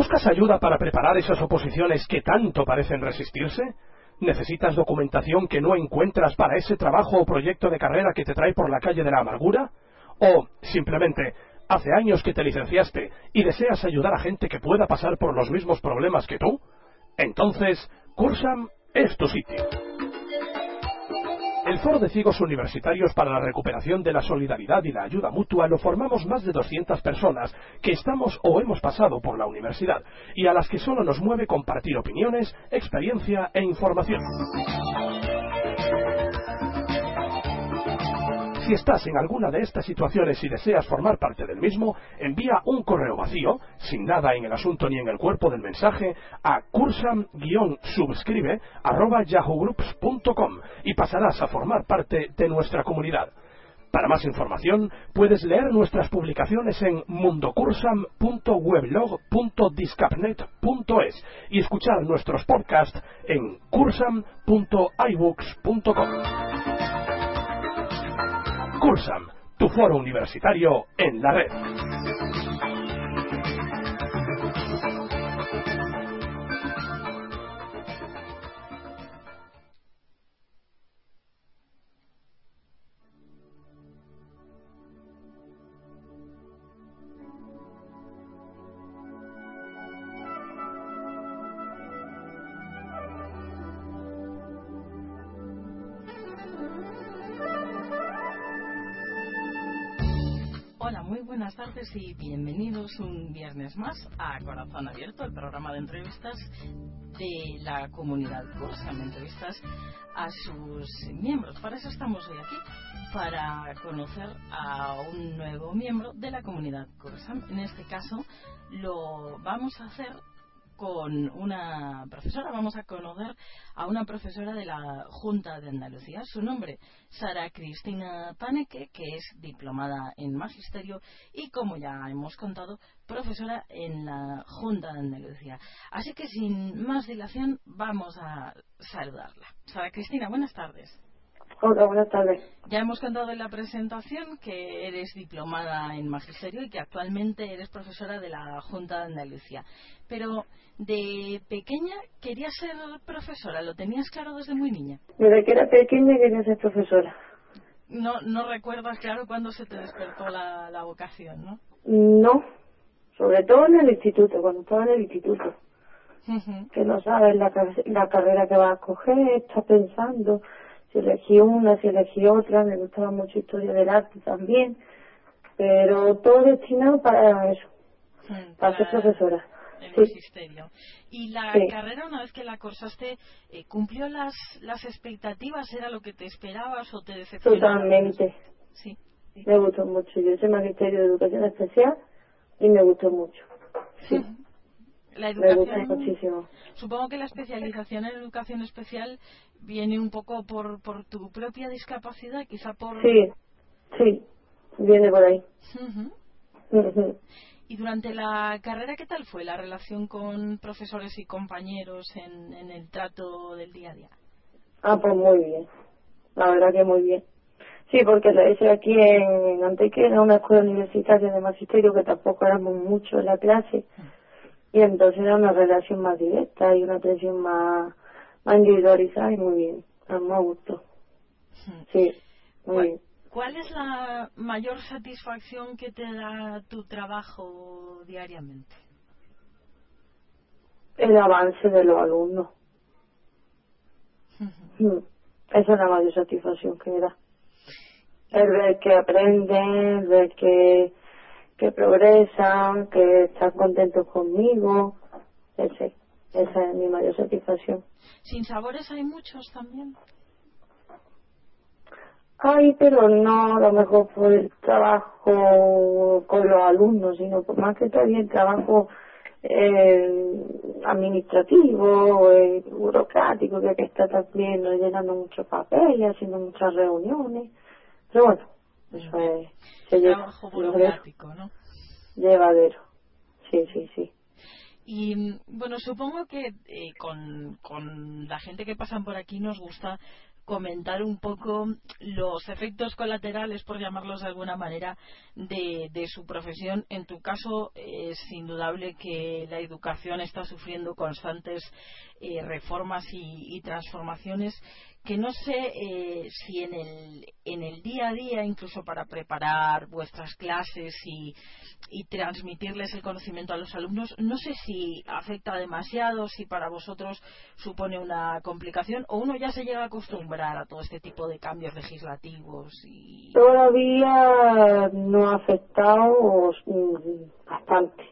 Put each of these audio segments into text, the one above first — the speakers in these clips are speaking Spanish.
¿Buscas ayuda para preparar esas oposiciones que tanto parecen resistirse? ¿Necesitas documentación que no encuentras para ese trabajo o proyecto de carrera que te trae por la calle de la amargura? ¿O simplemente hace años que te licenciaste y deseas ayudar a gente que pueda pasar por los mismos problemas que tú? Entonces, Cursam es tu sitio. El Foro de Ciegos Universitarios para la Recuperación de la Solidaridad y la Ayuda Mutua lo formamos más de 200 personas que estamos o hemos pasado por la universidad y a las que solo nos mueve compartir opiniones, experiencia e información. Si estás en alguna de estas situaciones y deseas formar parte del mismo, envía un correo vacío, sin nada en el asunto ni en el cuerpo del mensaje, a cursam-subscribe y pasarás a formar parte de nuestra comunidad. Para más información, puedes leer nuestras publicaciones en mundocursam.weblog.discapnet.es y escuchar nuestros podcasts en cursam.ibooks.com. Cursam, tu foro universitario en la red. Muy buenas tardes y bienvenidos un viernes más a Corazón Abierto, el programa de entrevistas de la comunidad Cursam, entrevistas a sus miembros. Para eso estamos hoy aquí, para conocer a un nuevo miembro de la comunidad Cursam. En este caso lo vamos a hacer con una profesora, vamos a conocer a una profesora de la Junta de Andalucía. Su nombre, Sara Cristina Paneque, que es diplomada en Magisterio y, como ya hemos contado, profesora en la Junta de Andalucía. Así que, sin más dilación, vamos a saludarla. Sara Cristina, buenas tardes. Hola, buenas tardes. Ya hemos contado en la presentación que eres diplomada en Magisterio y que actualmente eres profesora de la Junta de Andalucía. Pero de pequeña querías ser profesora, ¿lo tenías claro desde muy niña? Desde que era pequeña quería ser profesora. No, no recuerdas claro cuándo se te despertó la, la vocación, ¿no? No, sobre todo en el instituto, cuando estaba en el instituto. Ujú. Que no sabes la, la carrera que vas a escoger, estás pensando si elegí una, si elegí otra, me gustaba mucho historia del arte también, pero todo destinado para eso, Mm, para ser profesora. El Sí. magisterio. ¿Y la Sí. carrera, una vez que la cursaste, eh, cumplió las, las expectativas? ¿Era lo que te esperabas o te decepcionó? Totalmente. Sí. sí. Me gustó mucho. Yo hice magisterio de educación especial y me gustó mucho. Sí, gusta educación, muchísimo. supongo que la especialización en educación especial viene un poco por, por tu propia discapacidad, quizá por... Sí, sí, viene por ahí. Ujú. Ujú. Y durante la carrera, ¿qué tal fue la relación con profesores y compañeros en, en el trato del día a día? Ah, pues muy bien. La verdad que muy bien. Sí, porque la hice aquí en Antequera, una escuela universitaria de magisterio que tampoco éramos mucho en la clase. Y entonces era una relación más directa y una atención más, más individualizada y muy bien. A mí me gustó. Sí, muy ¿Cuál, bien. cuál es la mayor satisfacción que te da tu trabajo diariamente? El avance de los alumnos. Mm, Esa es la mayor satisfacción que me da. El ver que aprenden, el ver que, que progresan, que están contentos conmigo. Ese, esa es mi mayor satisfacción. ¿Sin sabores hay muchos también? Ay, pero no a lo mejor por el trabajo con los alumnos, sino por más que también trabajo eh, administrativo, eh, burocrático, que que estar también llenando muchos papeles, haciendo muchas reuniones. Pero bueno, eso es... Se trabajo burocrático, ¿no? Llevadero. Sí, sí, sí. Y bueno, supongo que eh, con, con la gente que pasan por aquí nos gusta comentar un poco los efectos colaterales, por llamarlos de alguna manera, de, su profesión. En tu caso, es indudable que la educación está sufriendo constantes eh, reformas y, transformaciones que no sé eh, si en el, en el día a día, incluso para preparar vuestras clases y, transmitirles el conocimiento a los alumnos, no sé si afecta demasiado, si para vosotros supone una complicación o uno ya se llega a acostumbrar a todo este tipo de cambios legislativos. Y... Todavía no ha afectado bastante,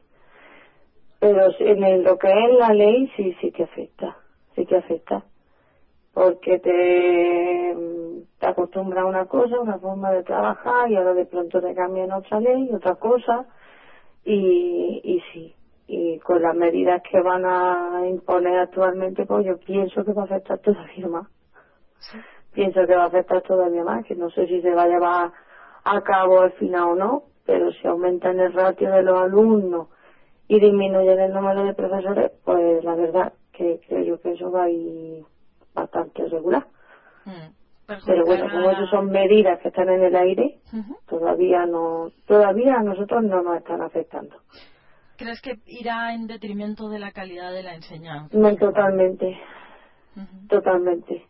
pero en lo que es la ley sí, sí que afecta, sí que afecta porque te, te acostumbras a una cosa, una forma de trabajar y ahora de pronto te cambian otra ley, otra cosa y, y sí, y con las medidas que van a imponer actualmente, pues yo pienso que va a afectar todavía más. Pienso que va a afectar todavía más, que no sé si se va a llevar a cabo al final o no, pero si aumentan el ratio de los alumnos y disminuyen el número de profesores, pues la verdad que creo yo que eso va a ir bastante regular. Mm. Pero bueno, como eso son medidas que están en el aire, todavía no, todavía a nosotros no nos están afectando. ¿Crees que irá en detrimento de la calidad de la enseñanza? No, totalmente, totalmente.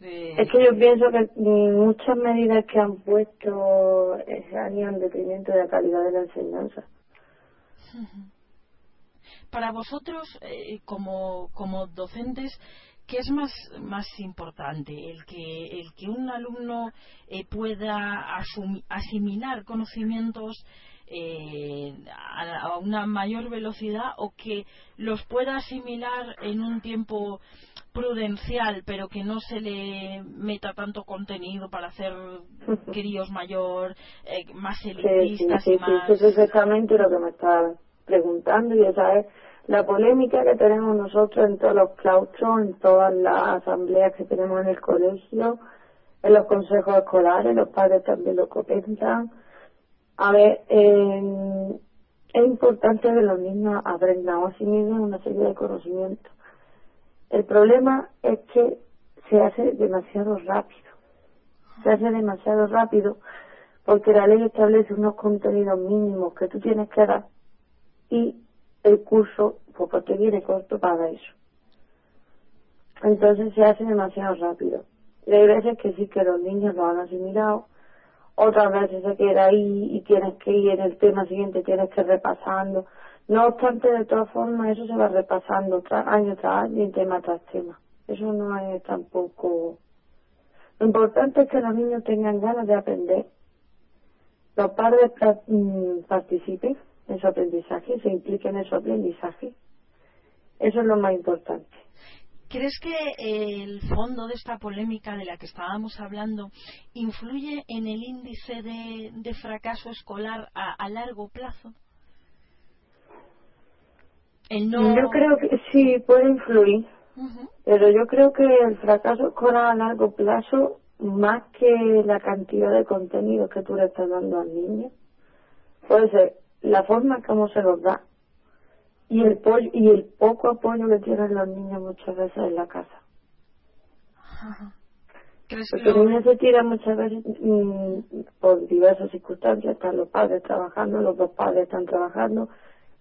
Es que yo pienso que muchas medidas que han puesto han ido en detrimento de la calidad de la enseñanza. Para vosotros, eh, como, como docentes, ¿Qué es más, más importante? ¿El que, el que un alumno eh, pueda asimilar conocimientos eh, a, una mayor velocidad o que los pueda asimilar en un tiempo prudencial, pero que no se le meta tanto contenido para hacer críos mayor, eh, más elitistas sí, sí, y más... Sí, es exactamente lo que me estaba preguntando y esa es la polémica que tenemos nosotros en todos los claustros, en todas las asambleas que tenemos en el colegio, en los consejos escolares, los padres también lo comentan. A ver, eh, es importante que los niños aprendan a sí mismos una serie de conocimientos. El problema es que se hace demasiado rápido. Se hace demasiado rápido porque la ley establece unos contenidos mínimos que tú tienes que dar y el curso porque te viene corto para eso. Entonces se hace demasiado rápido. Y hay veces que sí que los niños lo han asimilado, otras veces se queda ahí y tienes que ir en el tema siguiente, tienes que ir repasando. No obstante, de todas formas, eso se va repasando año tras año y tema tras tema. Eso no es tampoco... Lo importante es que los niños tengan ganas de aprender, los padres mm, participen en su aprendizaje, se impliquen en su aprendizaje. Eso es lo más importante. ¿Crees que el fondo de esta polémica de la que estábamos hablando influye en el índice de, fracaso escolar a, largo plazo? Yo creo que sí, puede influir. Pero yo creo que el fracaso escolar a largo plazo, más que la cantidad de contenido que tú le estás dando al niño, puede ser la forma como se los da y el y el poco apoyo que tienen los niños muchas veces en la casa. Porque los niños se tiran muchas veces mm, por diversas circunstancias, están los padres trabajando, los dos padres están trabajando,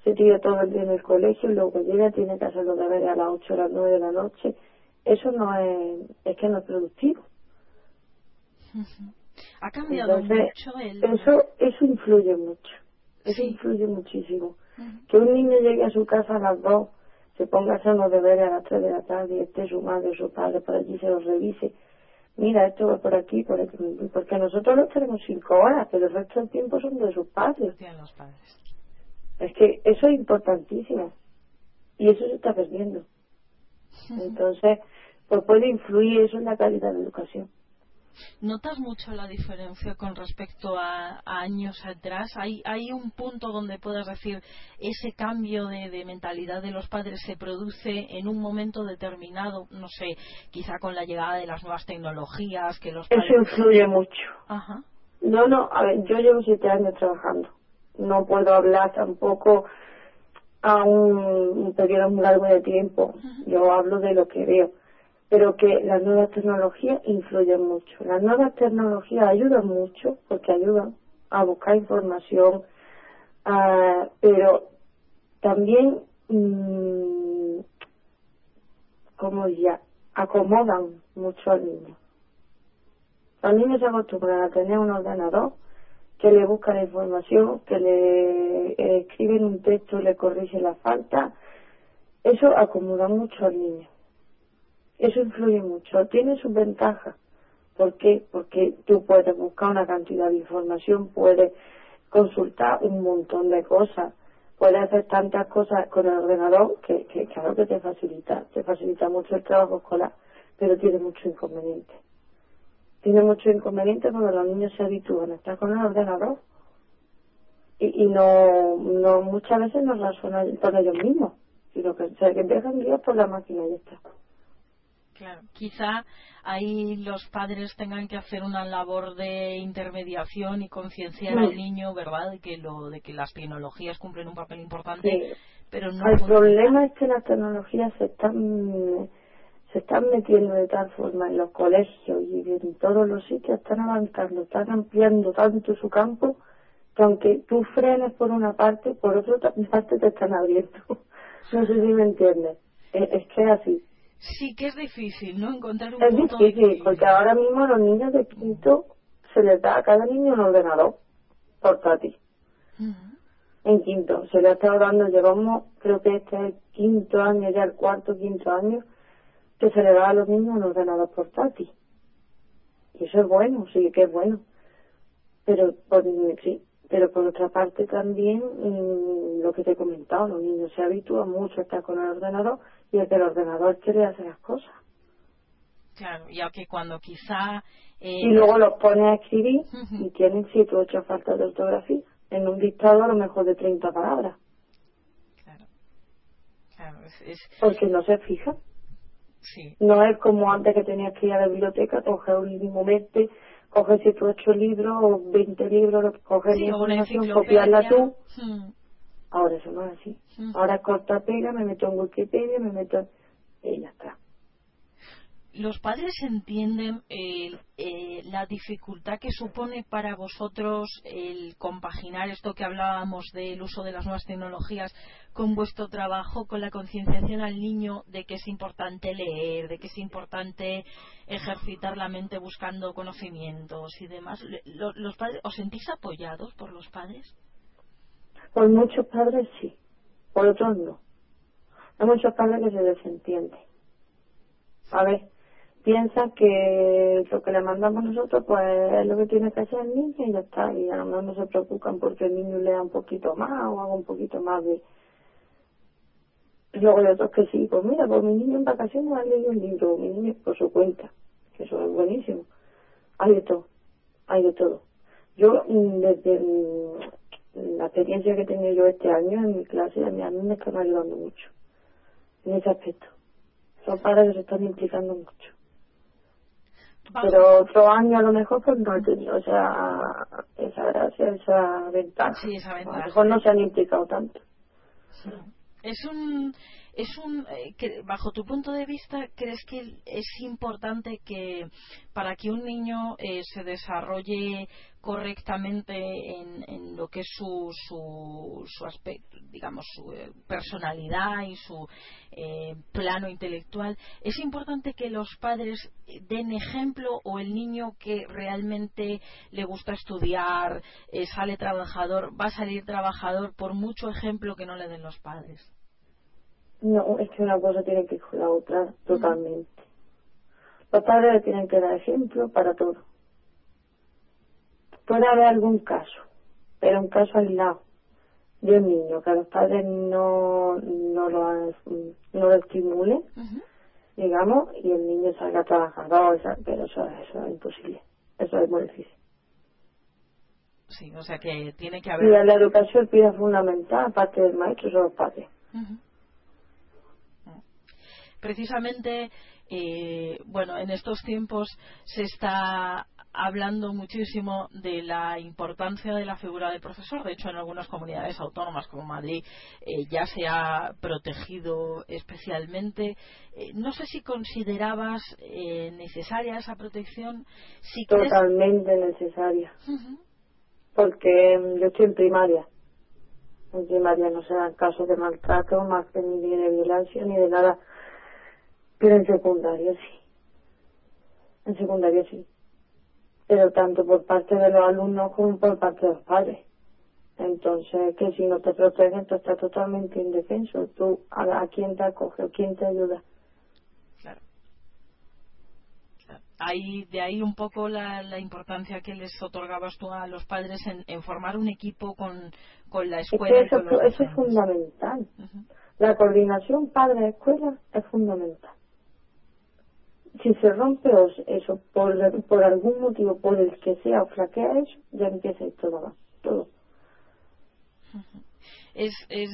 se tira todo el día en el colegio, y luego llega, tiene que hacer los deberes a las 8 o las 9 de la noche. Eso no es, es que no es productivo. Ha cambiado mucho el... Eso, eso influye mucho. Eso influye muchísimo. Que un niño llegue a su casa a las dos, se ponga a hacer los deberes a las tres de la tarde y esté su madre o su padre por allí se los revise. Mira, esto va por aquí, por aquí, porque nosotros los tenemos cinco horas, pero el resto del tiempo son de sus padres. Los padres. Es que eso es importantísimo. Y eso se está perdiendo. Entonces, pues puede influir eso en la calidad de la educación. ¿Notas mucho la diferencia con respecto a, años atrás? ¿Hay, ¿Hay un punto donde puedas decir ese cambio de, mentalidad de los padres se produce en un momento determinado? No sé, quizá con la llegada de las nuevas tecnologías, que los Eso influye mucho. Ajá. No, no, a ver, yo llevo siete años trabajando. No puedo hablar tampoco a un, periodo muy largo de tiempo. Yo hablo de lo que veo pero que las nuevas tecnologías influyen mucho. Las nuevas tecnologías ayudan mucho porque ayudan a buscar información, pero también, mm, como ya, acomodan mucho al niño. Los niños se acostumbran a tener un ordenador que le busca la información, que le escriben un texto y le corrige la falta. Eso acomoda mucho al niño. Eso influye mucho. Tiene sus ventajas. ¿Por qué? Porque tú puedes buscar una cantidad de información, puedes consultar un montón de cosas, puedes hacer tantas cosas con el ordenador que, claro que te facilita, te facilita mucho el trabajo escolar, pero tiene mucho inconveniente. Tiene mucho inconveniente cuando los niños se habitúan a estar con el ordenador y, y no, no muchas veces no razonan por ellos mismos, sino que se dejan guiar por la máquina y ya está. Claro, quizá ahí los padres tengan que hacer una labor de intermediación y concienciar al niño, ¿verdad? De que lo de que las tecnologías cumplen un papel importante, pero no. El problema es que las tecnologías se están se están metiendo de tal forma en los colegios y en todos los sitios están avanzando, están ampliando tanto su campo que aunque tú frenes por una parte, por otra parte te están abriendo. no sé si me entiendes. es que es así sí que es difícil, ¿no? Encontrar un es difícil, porque ahora mismo a los niños de quinto se les da a cada niño un ordenador portátil. En quinto, se le ha estado dando, llevamos, creo que este es el quinto año, ya el cuarto, quinto año, que se le da a los niños un ordenador portátil. Y eso es bueno, sí que es bueno. Pero, por, sí, pero por otra parte también, mm, lo que te he comentado, los niños se habitúan mucho a estar con el ordenador y el que el ordenador quiere hacer las cosas. Claro, ya que cuando quizá... Eh, y luego los pone a escribir y tienen siete o ocho faltas de ortografía. En un dictado a lo mejor de 30 palabras. Claro. claro es, Porque no se fija. Sí. No es como antes que tenías que ir a la biblioteca, coger un momento, coger siete o ocho libros o 20 libros, coger sí, información, copiarla tú. Ahora eso no es así. Ahora corta pega, me meto en Wikipedia, me meto y ya está. ¿Los padres entienden eh, la dificultad que supone para vosotros el compaginar esto que hablábamos del uso de las nuevas tecnologías con vuestro trabajo, con la concienciación al niño de que es importante leer, de que es importante ejercitar la mente buscando conocimientos y demás? ¿Los padres, ¿Os sentís apoyados por los padres? Por muchos padres sí, por otros no. Hay muchos padres que se desentienden. A ver, piensan que lo que le mandamos nosotros pues es lo que tiene que hacer el niño y ya está. Y a lo mejor no se preocupan porque el niño lea un poquito más o haga un poquito más de... Luego hay otros que sí, pues mira, pues mi niño en vacaciones ha leído un libro, mi niño por su cuenta, que eso es buenísimo. Hay de todo, hay de todo. Yo mm, desde mm, la experiencia que he tenido yo este año en mi clase, a mí, a mí me están ayudando mucho en ese aspecto. Son padres que se están implicando mucho. Pero otro año a lo mejor pues no he tenido esa, esa gracia, esa ventaja. Sí, esa ventaja. A lo mejor no se han implicado tanto. Es un es un eh, que, bajo tu punto de vista crees que es importante que para que un niño eh, se desarrolle correctamente en, en, lo que es su, su, su aspecto digamos su eh, personalidad y su plano intelectual es importante que los padres den ejemplo o el niño que realmente le gusta estudiar sale trabajador va a salir trabajador por mucho ejemplo que no le den los padres no, es que una cosa tiene que ir con la otra totalmente. Los padres tienen que dar ejemplo para todo. Puede haber algún caso, pero un caso aislado de un niño que a los padres no, no lo, no lo estimulen digamos, y el niño salga trabajador, pero eso, eso es imposible, eso es muy difícil. Sí, o sea que tiene que haber... Y la educación pide fundamental, aparte del maestro, son los padres. Precisamente, eh, bueno, en estos tiempos se está hablando muchísimo de la importancia de la figura del profesor. De hecho, en algunas comunidades autónomas como Madrid eh, ya se ha protegido especialmente. Eh, no sé si considerabas eh, necesaria esa protección. Si Totalmente necesaria. Porque mm, yo estoy en primaria. En primaria no se dan casos de maltrato, más que ni de violencia, ni de nada. Pero en secundaria sí. En secundaria sí pero tanto por parte de los alumnos como por parte de los padres. Entonces, que si no te protegen, tú estás totalmente indefenso. Tú, ¿a, quién te acoge o quién te ayuda? Claro. Ahí, de ahí un poco la, la, importancia que les otorgabas tú a los padres en, formar un equipo con, con la escuela. eso, eso es fundamental. La coordinación padre-escuela es fundamental si se rompe eso por, por algún motivo, por el que sea o flaquea eso, ya empieza todo todo. Es, es,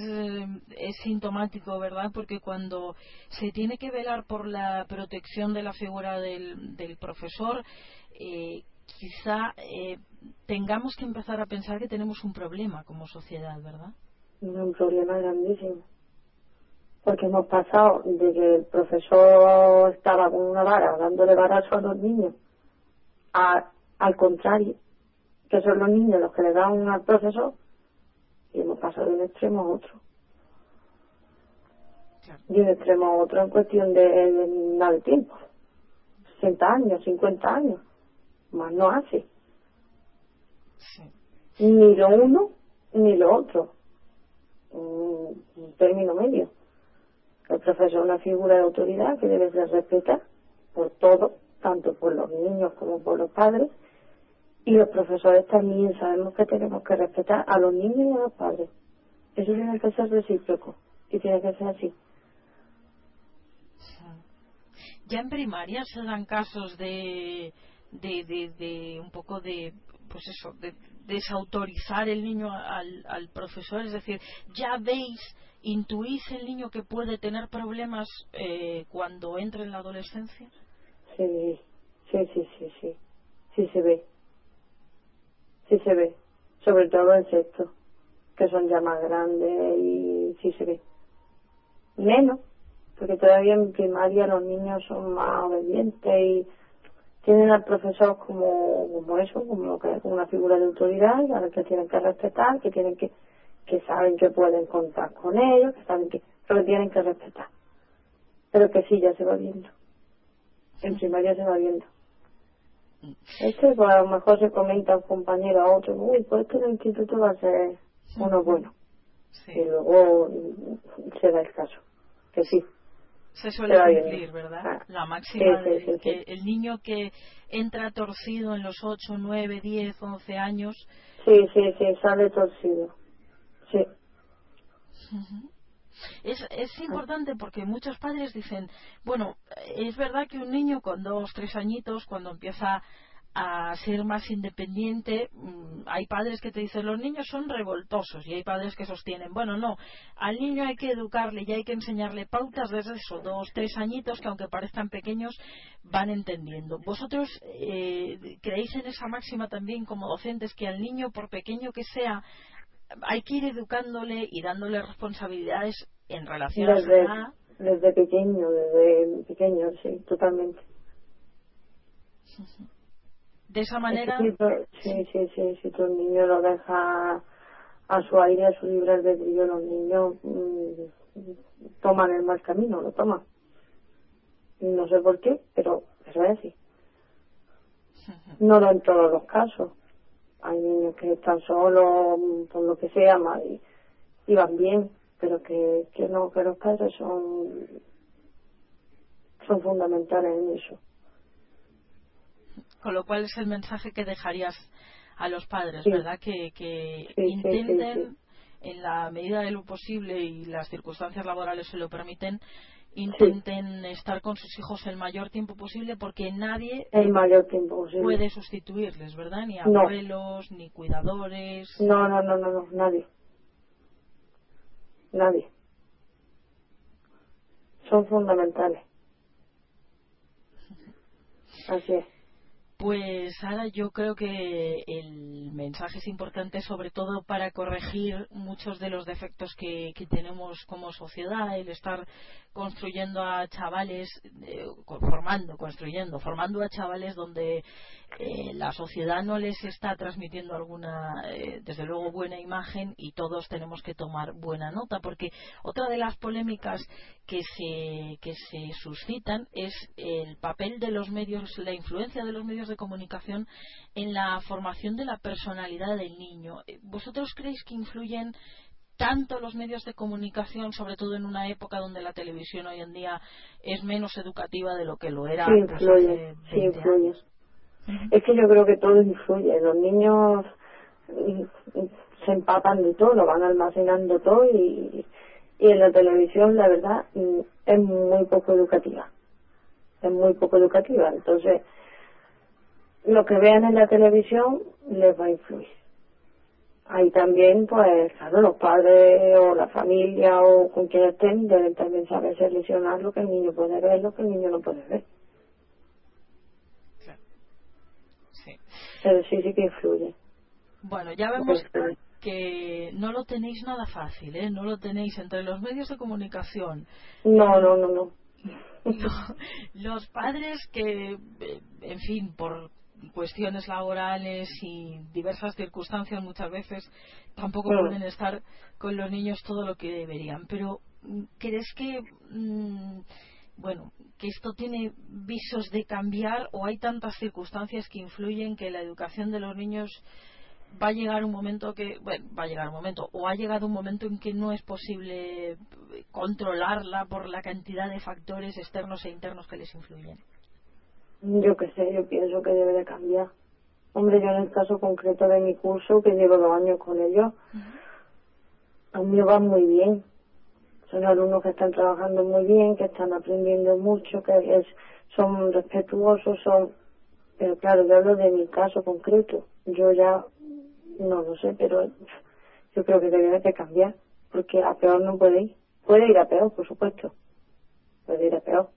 es sintomático, ¿verdad? Porque cuando se tiene que velar por la protección de la figura del, del profesor, eh, quizá eh, tengamos que empezar a pensar que tenemos un problema como sociedad, ¿verdad? Un problema grandísimo porque hemos pasado de que el profesor estaba con una vara dándole barazo a los niños a, al contrario que son los niños los que le dan al profesor y hemos pasado de un extremo a otro. De un extremo a otro en cuestión de, nada de tiempo. 60 años 50 años más no hace. Ni lo uno ni lo otro. Un término medio el profesor es una figura de autoridad que debe ser respetada por todos, tanto por los niños como por los padres. Y los profesores también sabemos que tenemos que respetar a los niños y a los padres. Eso tiene que ser recíproco y tiene que ser así. Ya en primaria se dan casos de, de, de, de un poco de, pues eso, de desautorizar el niño al, al profesor. Es decir, ya veis ¿Intuís el niño que puede tener problemas eh, cuando entre en la adolescencia? Sí, sí, sí, sí, sí, sí se ve. Sí se ve, sobre todo en sexto, que son ya más grandes y sí se ve. Menos, porque todavía en primaria los niños son más obedientes y tienen al profesor como, como eso, como, como una figura de autoridad a la que tienen que respetar, que tienen que que saben que pueden contar con ellos, que saben que, pero tienen que respetar. Pero que sí, ya se va viendo. En primaria se va viendo. Este, pues a lo mejor se comenta a un compañero a otro, uy, pues este el instituto va a ser uno bueno. Y luego se da el caso. Que sí. Se suele cumplir, ¿verdad? Ah. La máxima de que el niño que entra torcido en los 8, 9, 10, 11 años. Sí, sí, sí, sale torcido. Sí. Es, es importante porque muchos padres dicen, bueno, es verdad que un niño con dos, tres añitos, cuando empieza a ser más independiente, mm, hay padres que te dicen los niños son revoltosos y hay padres que sostienen, bueno, no, al niño hay que educarle y hay que enseñarle pautas desde esos dos, tres añitos que aunque parezcan pequeños van entendiendo. ¿Vosotros eh, creéis en esa máxima también como docentes que al niño, por pequeño que sea, hay que ir educándole y dándole responsabilidades en relación desde, a Desde pequeño, desde pequeño, sí, totalmente. De esa manera. sí, sí, sí, si tu niño lo deja a su aire, a su libre albedrío, los niños mm, toman el mal camino, lo toman. No sé por qué, pero eso es así. No en todos los casos hay niños que están solos, por lo que sea, y, y van bien, pero que, que no, que los padres son, son fundamentales en eso. Con lo cual es el mensaje que dejarías a los padres, ¿verdad? Que, que intenten, en la medida de lo posible y las circunstancias laborales se lo permiten, intenten estar con sus hijos el mayor tiempo posible porque nadie el mayor tiempo posible. puede sustituirles, ¿verdad? Ni abuelos, ni cuidadores. No, no, no, no, no, nadie. Nadie. Son fundamentales. Así es. Pues ahora yo creo que el mensaje es importante sobre todo para corregir muchos de los defectos que, tenemos como sociedad, el estar construyendo a chavales, eh, formando, construyendo, formando a chavales donde eh, la sociedad no les está transmitiendo alguna, eh, desde luego, buena imagen y todos tenemos que tomar buena nota, porque otra de las polémicas que se, que se suscitan es el papel de los medios, la influencia de los medios de comunicación en la formación de la personalidad del niño. Eh, ¿Vosotros creéis que influyen tanto los medios de comunicación, sobre todo en una época donde la televisión hoy en día es menos educativa de lo que lo era sí, influye, sí, influye. Es que yo creo que todo influye. Los niños mm, se empapan de todo, van almacenando todo y, y en la televisión, la verdad, mm, es muy poco educativa. Es muy poco educativa. Entonces, lo que vean en la televisión les va a influir. Ahí también, pues, claro, los padres o la familia o con quien estén deben también saber seleccionar lo que el niño puede ver, lo que el niño no puede ver. Pero sí, sí que influye. Bueno, ya vemos que no lo tenéis nada fácil, ¿eh? No lo tenéis entre los medios de comunicación. No, no, no, no. los padres que, eh, en fin, por cuestiones laborales y diversas circunstancias muchas veces tampoco pueden estar con los niños todo lo que deberían. Pero, ¿crees que mm, bueno, que esto tiene visos de cambiar o hay tantas circunstancias que influyen que la educación de los niños va a llegar un momento que, bueno, va a llegar un momento, o ha llegado un momento en que no es posible controlarla por la cantidad de factores externos e internos que les influyen? Yo qué sé, yo pienso que debe de cambiar. Hombre, yo en el caso concreto de mi curso, que llevo dos años con ellos, a mí va muy bien son alumnos que están trabajando muy bien, que están aprendiendo mucho, que es, son respetuosos, son, pero claro, yo hablo de mi caso concreto. Yo ya no lo sé, pero yo creo que debería de cambiar, porque a peor no puede ir. Puede ir a peor, por supuesto. Puede ir a peor,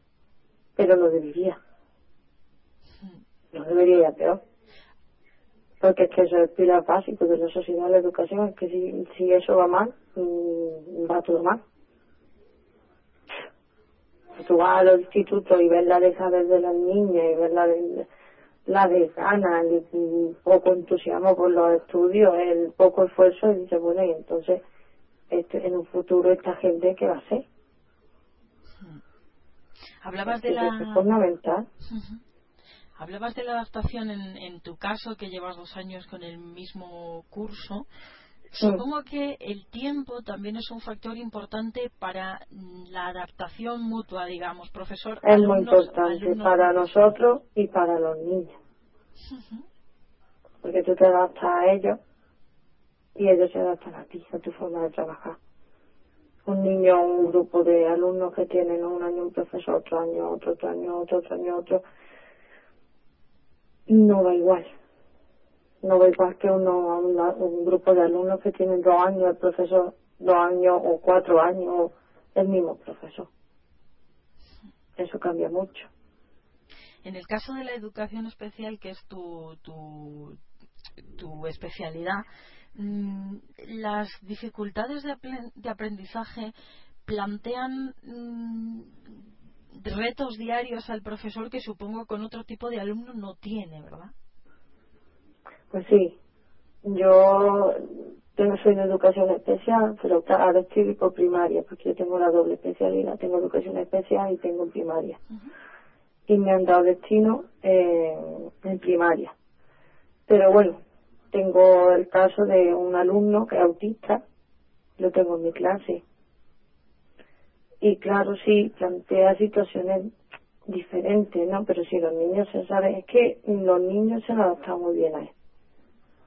pero no debería. No debería ir a peor. Porque es que eso es el pilar básico de la sociedad, la educación, es que si, si eso va mal, mm, va todo mal tú vas al instituto y ves la dejadez de las niñas y ves la de, la desgana, el poco entusiasmo por los estudios, el poco esfuerzo, y dices, bueno, y entonces este, en un futuro esta gente, ¿qué va a hacer? Hablabas de la... Es fundamental. Hablabas de la adaptación en, en tu caso, que llevas dos años con el mismo curso. Supongo que el tiempo también es un factor importante para la adaptación mutua, digamos, profesor. Es muy importante para nosotros y para los niños. Porque tú te adaptas a ellos y ellos se adaptan a ti, a tu forma de trabajar. Un niño, un grupo de alumnos que tienen un año un profesor, otro año otro, otro año otro, otro año otro, no va igual no va igual que uno, un grupo de alumnos que tienen dos años, el profesor dos años o cuatro años, el mismo profesor. Eso cambia mucho. En el caso de la educación especial, que es tu, tu, tu especialidad, mm, las dificultades de, aprendizaje plantean mm, retos diarios al profesor que supongo con otro tipo de alumno no tiene, ¿verdad? Pues sí, yo tengo, soy de educación especial, pero ahora estoy por primaria, porque yo tengo la doble especialidad, tengo educación especial y tengo primaria. Y me han dado destino en primaria. Pero bueno, tengo el caso de un alumno que es autista, lo tengo en mi clase. Y claro, sí, plantea situaciones diferentes, ¿no? Pero si los niños se saben, es que los niños se adaptan muy bien a esto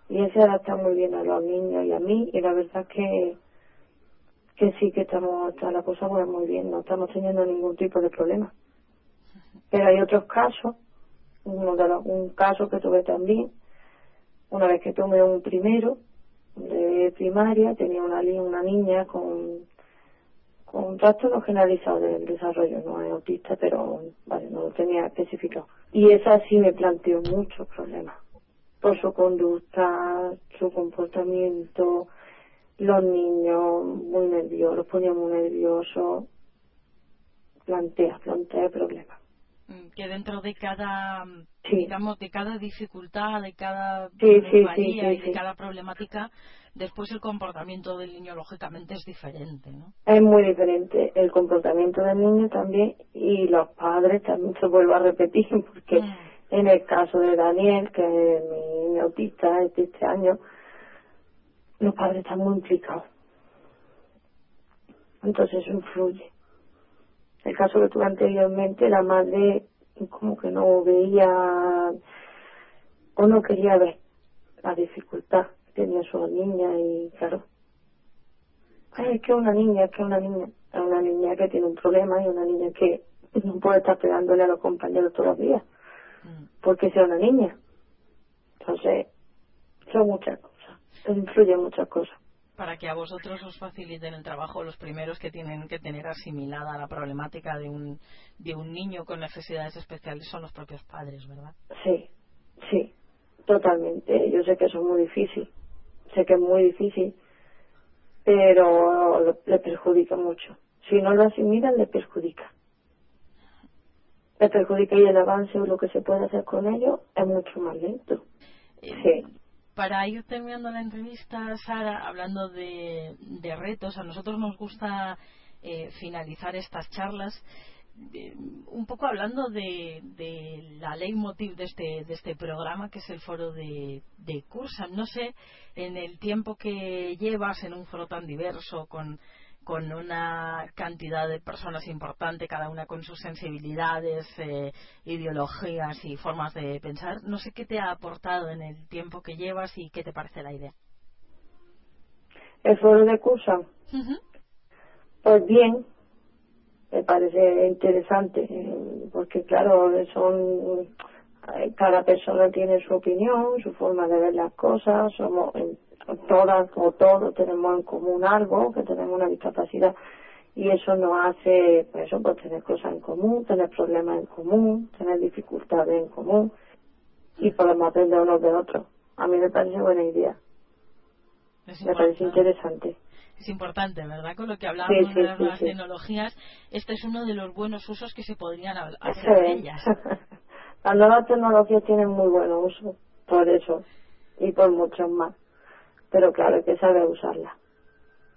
y él se adapta muy bien a los niños y a mí y la verdad es que que sí que estamos, está la cosa muy bien, no estamos teniendo ningún tipo de problema. Pero hay otros casos, uno de los, un caso que tuve también, una vez que tomé un primero de primaria, tenía una, una niña con, con un trastorno generalizado del desarrollo, no es autista, pero vale, no lo tenía especificado. Y esa sí me planteó muchos problemas por su conducta, su comportamiento, los niños muy nerviosos, los ponía muy nerviosos, plantea, plantea problemas. Mm, que dentro de cada, digamos, de cada dificultad, de cada sí, y de cada problemática, después el comportamiento del niño lógicamente es diferente, ¿no? Es muy diferente el comportamiento del niño también y los padres también se vuelve a repetir porque mm. En el caso de Daniel, que es mi, autista de este año, los padres están muy implicados. Entonces eso influye. El caso que tuve anteriormente, la madre como que no veía o no quería ver la dificultad que tenía su niña y claro, Ay, es que una niña, es que una niña, es una niña que tiene un problema y una niña que no puede estar pegándole a los compañeros todos los días. Porque sea una niña. Entonces, son muchas cosas influye muchas cosas. Para que a vosotros os faciliten el trabajo, los primeros que tienen que tener asimilada la problemática de un, de un niño con necesidades especiales son los propios padres, ¿verdad? Sí, sí, totalmente. Yo sé que eso es muy difícil, sé que es muy difícil, pero le perjudica mucho. Si no lo asimilan, le perjudica. Le perjudica y el avance o lo que se puede hacer con ellos es mucho más lento. Eh, sí para ir terminando la entrevista, Sara, hablando de, retos, a nosotros nos gusta eh, finalizar estas charlas eh, un poco hablando de, la ley motiv de este, de este programa, que es el foro de, de Cursa. No sé, en el tiempo que llevas en un foro tan diverso, con con una cantidad de personas importante, cada una con sus sensibilidades, eh, ideologías y formas de pensar. No sé qué te ha aportado en el tiempo que llevas y qué te parece la idea. El foro de Cursa. Pues bien, me parece interesante, porque claro, son cada persona tiene su opinión, su forma de ver las cosas, somos todas o todos tenemos en común algo, que tenemos una discapacidad y eso nos hace, pues eso, pues tener cosas en común, tener problemas en común, tener dificultades en común y podemos aprender unos de otros. A mí me parece buena idea. me parece interesante. Es importante, ¿verdad? Con lo que hablábamos de las nuevas tecnologías, este es uno de los buenos usos que se podrían hacer de ellas. las nuevas tecnologías tienen muy buen uso, por eso, y por muchos más pero claro, hay que saber usarla.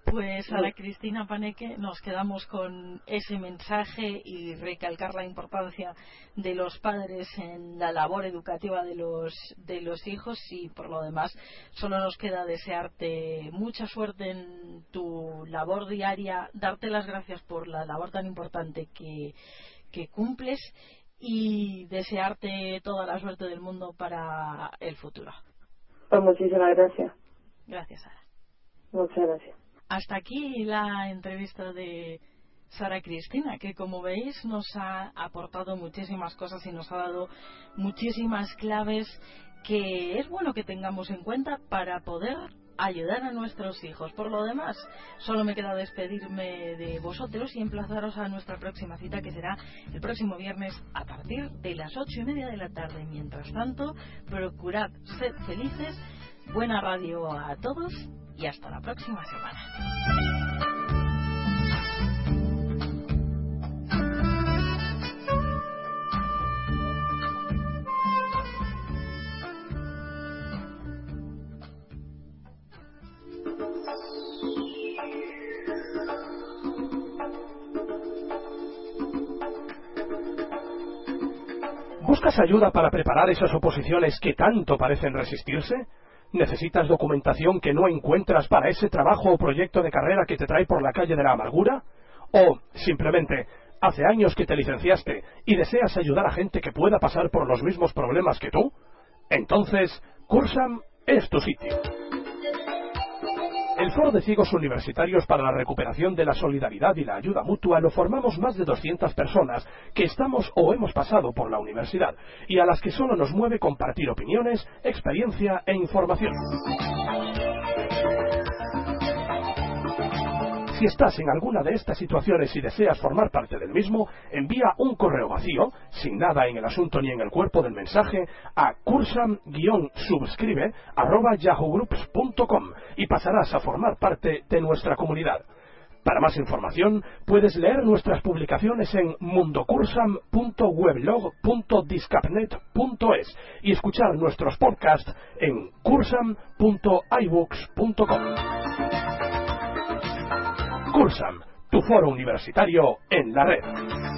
Pues a la Cristina Paneque nos quedamos con ese mensaje y recalcar la importancia de los padres en la labor educativa de los, de los hijos y por lo demás solo nos queda desearte mucha suerte en tu labor diaria, darte las gracias por la labor tan importante que, que cumples y desearte toda la suerte del mundo para el futuro. Pues muchísimas gracias. Gracias, Sara. Muchas gracias. Hasta aquí la entrevista de Sara Cristina, que como veis nos ha aportado muchísimas cosas y nos ha dado muchísimas claves que es bueno que tengamos en cuenta para poder ayudar a nuestros hijos. Por lo demás, solo me queda despedirme de vosotros y emplazaros a nuestra próxima cita que será el próximo viernes a partir de las ocho y media de la tarde. Mientras tanto, procurad ser felices Buena radio a todos y hasta la próxima semana. ¿Buscas ayuda para preparar esas oposiciones que tanto parecen resistirse? ¿Necesitas documentación que no encuentras para ese trabajo o proyecto de carrera que te trae por la calle de la amargura? ¿O simplemente hace años que te licenciaste y deseas ayudar a gente que pueda pasar por los mismos problemas que tú? Entonces, Cursam es tu sitio. El Foro de Ciegos Universitarios para la Recuperación de la Solidaridad y la Ayuda Mutua lo formamos más de 200 personas que estamos o hemos pasado por la universidad y a las que solo nos mueve compartir opiniones, experiencia e información. Si estás en alguna de estas situaciones y deseas formar parte del mismo, envía un correo vacío, sin nada en el asunto ni en el cuerpo del mensaje, a cursam-subscribe y pasarás a formar parte de nuestra comunidad. Para más información, puedes leer nuestras publicaciones en mundocursam.weblog.discapnet.es y escuchar nuestros podcasts en cursam.ibooks.com. Cursam, tu foro universitario en la red.